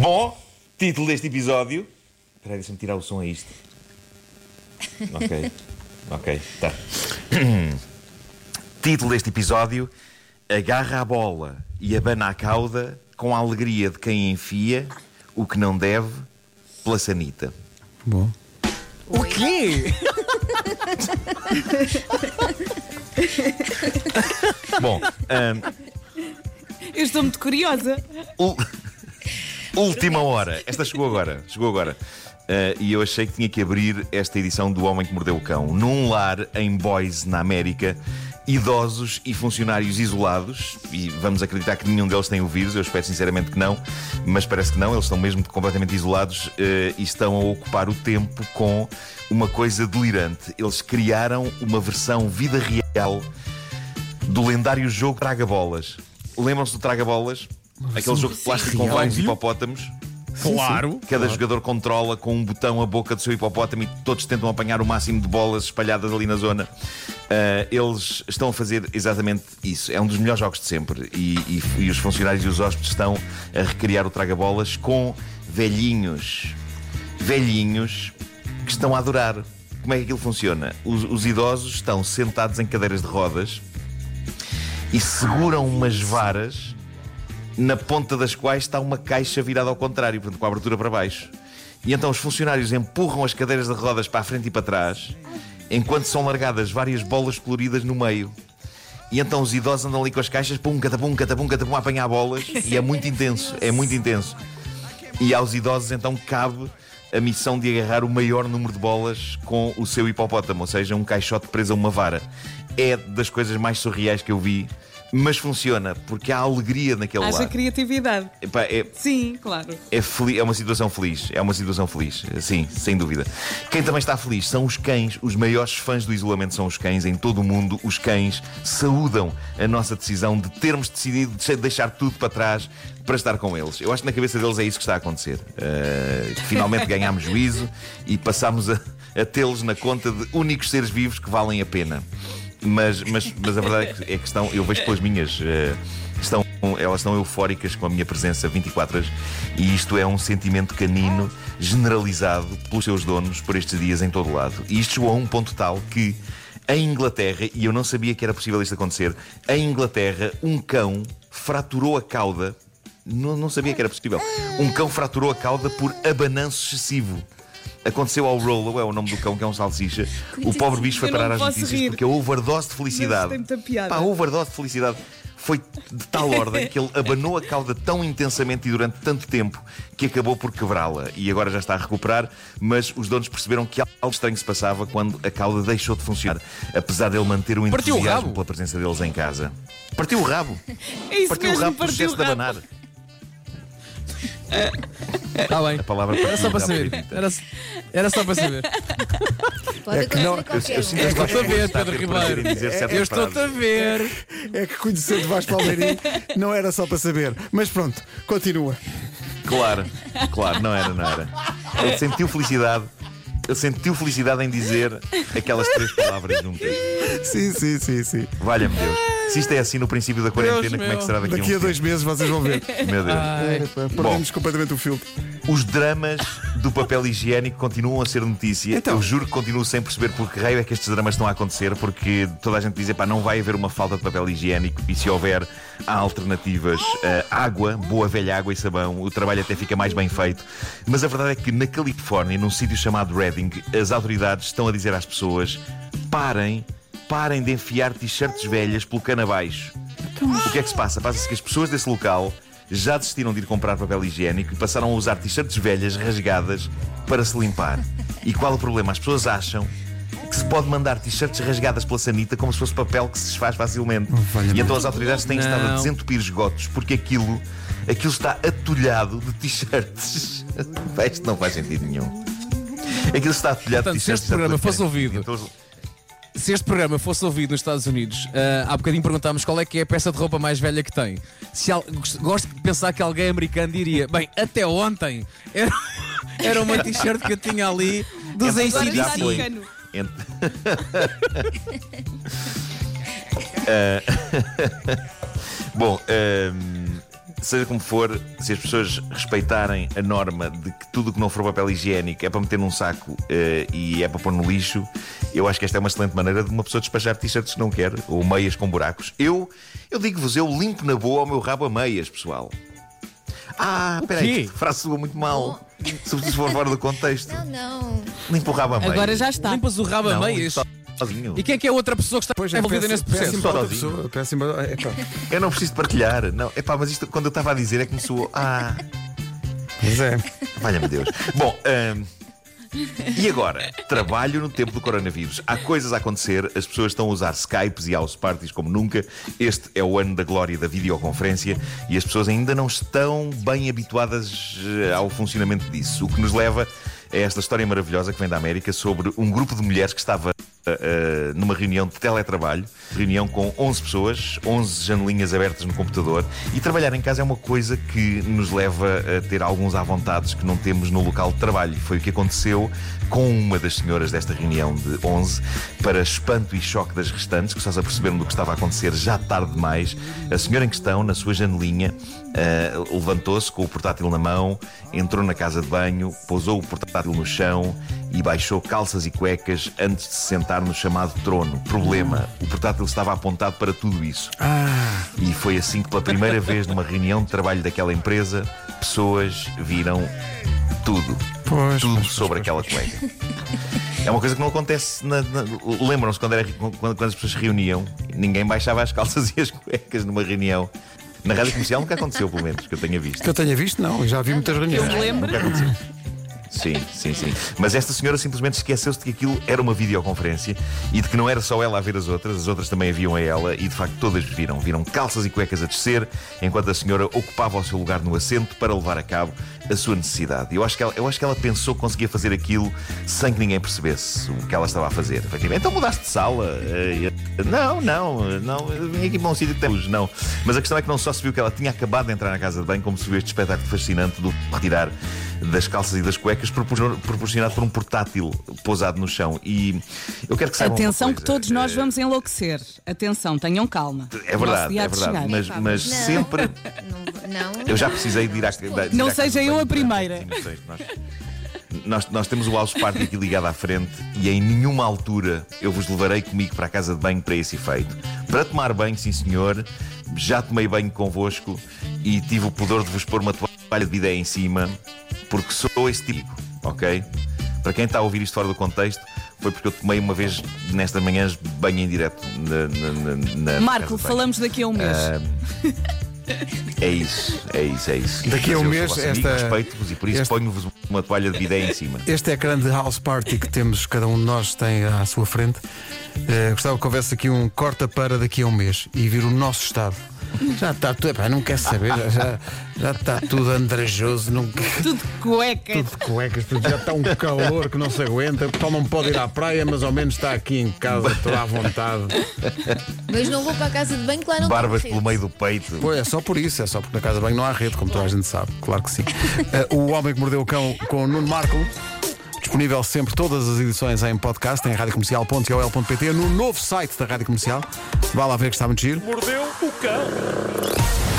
Bom, título deste episódio. Espera aí, deixa-me tirar o som a isto. Ok. Ok, tá. título deste episódio: Agarra a bola e abana a cauda com a alegria de quem enfia o que não deve pela sanita. Bom. O quê? Bom, ahm, Eu estou muito curiosa. ul- última hora. Esta chegou agora. Chegou agora. Ah, e eu achei que tinha que abrir esta edição do Homem que Mordeu o Cão. Num lar em Boise, na América, idosos e funcionários isolados, e vamos acreditar que nenhum deles tem o vírus, eu espero sinceramente que não, mas parece que não, eles estão mesmo completamente isolados eh, e estão a ocupar o tempo com uma coisa delirante. Eles criaram uma versão vida real do lendário jogo Traga Bolas. Lembram-se do Traga Bolas? Aquele jogo de plástico com real? vários hipopótamos. Claro. Cada jogador controla com um botão a boca do seu hipopótamo e todos tentam apanhar o máximo de bolas espalhadas ali na zona. Ah, eles estão a fazer exatamente isso. É um dos melhores jogos de sempre. E, e- e os funcionários e os hóspedes estão a recriar o traga-bolas com velhinhos. Velhinhos que estão a adorar. Como é que aquilo funciona? Os, os idosos estão sentados em cadeiras de rodas e seguram umas varas na ponta das quais está uma caixa virada ao contrário, portanto, com a abertura para baixo. E então os funcionários empurram as cadeiras de rodas para a frente e para trás, enquanto são largadas várias bolas coloridas no meio. E então os idosos andam ali com as caixas, pum, catapum, catapum, catapum, a apanhar bolas, e é muito intenso, é muito intenso. E aos idosos então cabe a missão de agarrar o maior número de bolas com o seu hipopótamo, ou seja, um caixote preso a uma vara. É das coisas mais surreais que eu vi, mas funciona, porque há alegria naquele Haja lado. criatividade. Epá, é, Sim, claro. é, fel- é uma situação feliz. É uma situação feliz. Sim, sem dúvida. Quem também está feliz são os cães. Os maiores fãs do isolamento são os cães. Em todo o mundo, os cães saúdam a nossa decisão de termos decidido de deixar tudo para trás para estar com eles. Eu acho que na cabeça deles é isso que está a acontecer. Uh, finalmente ganhámos juízo e passámos a, a tê-los na conta de únicos seres vivos que valem a pena. Mas, mas, mas a verdade é que, é que estão, eu vejo pelas minhas. eh, estão, elas estão eufóricas com a minha presença 24 horas e isto é um sentimento canino generalizado pelos seus donos por estes dias em todo o lado. E isto chegou a um ponto tal que em Inglaterra, e eu não sabia que era possível isto acontecer, em Inglaterra, um cão fraturou a cauda. Não, não sabia que era possível. Um cão fraturou a cauda por abananço excessivo. Aconteceu ao Rollo, é o nome do cão, que é um salsicha. O pobre bicho foi parar às notícias rir. porque a overdose de felicidade. Mas tem muita piada. Pá, a overdose de felicidade foi de tal ordem que ele abanou a cauda tão intensamente e durante tanto tempo que acabou por quebrá-la. E agora já está a recuperar, mas os donos perceberam que algo estranho se passava quando a cauda deixou de funcionar, apesar dele manter o o entusiasmo rabo. pela presença deles em casa. Partiu o rabo. É isso Partiu o mesmo, rabo por partiu excesso o de rabo. abanar. Está bem. A palavra Era só para saber. Era, era só para saber. Pode É que não- Eu, eu sinto que Estou-te a ver, Pedro Ribeiro. Eu estou-te a ver. É que conhecendo Vasco Palmeirim não era só para saber. Mas pronto, continua. Claro, claro, não era, não era. Ele sentiu felicidade. Ele sentiu felicidade em dizer aquelas três palavras juntas. Sim, sim, sim, sim. Valha-me Deus. Se isto é assim no princípio da quarentena, Deus como é que será daqui, Daqui a a dois meses vocês vão ver. Meu Deus. Ai, Epá, Perdemos completamente o filtro. Os dramas do papel higiênico continuam a ser notícia. Então. Eu juro que continuo sem perceber por que raio é que estes dramas estão a acontecer, porque toda a gente diz, pá, não vai haver uma falta de papel higiênico e se houver, há alternativas. Ah, água, boa velha água e sabão, o trabalho até fica mais bem feito. Mas a verdade é que na Califórnia, num sítio chamado Reading, as autoridades estão a dizer às pessoas: parem, parem de enfiar t-shirts velhas pelo cano abaixo. O que é que se passa? Passa-se que as pessoas desse local já desistiram de ir comprar papel higiênico e passaram a usar t-shirts velhas rasgadas para se limpar. E qual o problema? As pessoas acham que se pode mandar t-shirts rasgadas pela sanita como se fosse papel que se desfaz facilmente. e então as autoridades têm estado a desentupir esgotos porque aquilo, aquilo está atulhado de t-shirts. Isto não faz sentido nenhum. Aquilo está atulhado Portanto, de se este programa fosse ouvido- Então, Se este programa fosse ouvido nos Estados Unidos, ah, há bocadinho perguntámos qual é que é a peça de roupa mais velha que tem. Se al- gosto- de pensar que alguém americano diria: Bem, até ontem era, era uma t-shirt que eu tinha ali dos no cano. Ent- Bom, ehm, seja como for, se as pessoas respeitarem a norma de que tudo o que não for papel higiênico é para meter num saco eh, e é para pôr no lixo, eu acho que esta é uma excelente maneira de uma pessoa despachar t-shirts que não quer ou meias com buracos. Eu, eu digo-vos, eu limpo na boa o meu rabo a meias, pessoal. Ah, peraí, frase soa muito mal. Sobretudo se for fora do contexto. Não, não. Limpo o rabo a meias. Agora já está. Limpas o rabo a Não, meias. Sozinho. E quem é que é a outra pessoa que está Pois é, envolvida péssimo- nesse processo? péssimo para outra pessoa, é, pá. Eu não preciso de partilhar. Não, epá, mas isto quando eu estava a dizer é que me soou. Ah. Mas é. Valha-me Deus. Bom, hum, e agora? Trabalho no tempo do coronavírus. Há coisas a acontecer, as pessoas estão a usar Skypes e house parties como nunca. Este é o ano da glória da videoconferência e as pessoas ainda não estão bem habituadas eh, ao funcionamento disso. O que nos leva a esta história maravilhosa que vem da América sobre um grupo de mulheres que estava uh, numa reunião de teletrabalho, reunião com 11 pessoas, 11 janelinhas abertas no computador. E trabalhar em casa é uma coisa que nos leva a ter alguns à vontades que não temos no local de trabalho. Foi o que aconteceu com uma das senhoras desta reunião de 11, para espanto e choque das restantes, que só se aperceberam do que estava a acontecer já tarde demais. A senhora em questão, na sua janelinha, uh, levantou-se com o portátil na mão, entrou na casa de banho, pousou o portátil no chão e baixou calças e cuecas antes de se sentar no chamado trono. Problema: o portátil estava apontado para tudo isso. E foi assim que, pela primeira vez numa reunião de trabalho daquela empresa, pessoas viram tudo. Pois, tudo pois, pois, sobre aquela cueca. É uma coisa que não acontece. na- na- Lembram-se quando, era- quando- quando as pessoas se reuniam, ninguém baixava as calças e as cuecas numa reunião. Na rádio comercial nunca aconteceu, pelo menos, que eu tenha visto. Que eu tenha visto, não. Já vi muitas Eu reuniões. me lembro. Nunca aconteceu. Sim, sim, sim. Mas esta senhora simplesmente esqueceu-se de que aquilo era uma videoconferência e de que não era só ela a ver as outras, as outras também viam a ela e de facto todas viram. Viram calças e cuecas a descer enquanto a senhora ocupava o seu lugar no assento para levar a cabo a sua necessidade. Eu acho que ela, eu acho que ela pensou que conseguia fazer aquilo sem que ninguém percebesse o que ela estava a fazer. Então mudaste de sala? Eh, Não, não, não. Vim aqui para um sítio que temos, não. Mas a questão é que não só se viu que ela tinha acabado de entrar na casa de banho, como se viu este espetáculo fascinante do retirar das calças e das cuecas propor- proporcionado por um portátil pousado no chão. E eu quero que saibam Atenção que todos nós Eh, vamos enlouquecer. Atenção, tenham calma. É verdade, é de verdade. chegar. Mas, mas não. sempre. Não, não. Eu já precisei de ir à. de Não seja eu a primeira. Nós, nós temos o house party aqui ligado à frente e em nenhuma altura eu vos levarei comigo para a casa de banho para esse efeito. Para tomar banho, sim senhor, já tomei banho convosco e tive o pudor de vos pôr uma toalha de bidé em cima, porque sou esse tipo, ok? Para quem está a ouvir isto fora do contexto, foi porque eu tomei uma vez nestas manhãs banho em direto na, na, na- na casa Marco, falamos daqui a um mês. É isso, é isso, é isso. Daqui a um mês, esta- Respeito-vos e por isso esta- ponho-vos uma toalha de bidé em cima. Este ecrã de house party que temos, cada um de nós tem à sua frente. Eh, gostava que houvesse aqui um corta para daqui a um mês e vir o nosso estado. Já está tudo, epá, não quer saber, já- já, está tudo andrajoso, não quer. Tudo de cueca. Tudo de cuecas, tudo já está um calor que não se aguenta. O pessoal não pode ir à praia, mas ao menos está aqui em casa, estou à vontade. Mas não vou para a casa de banho, claro, não Barbas pelo meio do peito. Pois é só por isso, é só porque na casa de banho não há rede, como toda a gente sabe, claro que sim. Eh, o Homem que Mordeu o Cão com o Nuno Marco. Disponível sempre todas as edições em podcast em radiocomercial.ol.pt no novo site da Rádio Comercial. Vá lá ver que está muito giro. Mordeu o cão.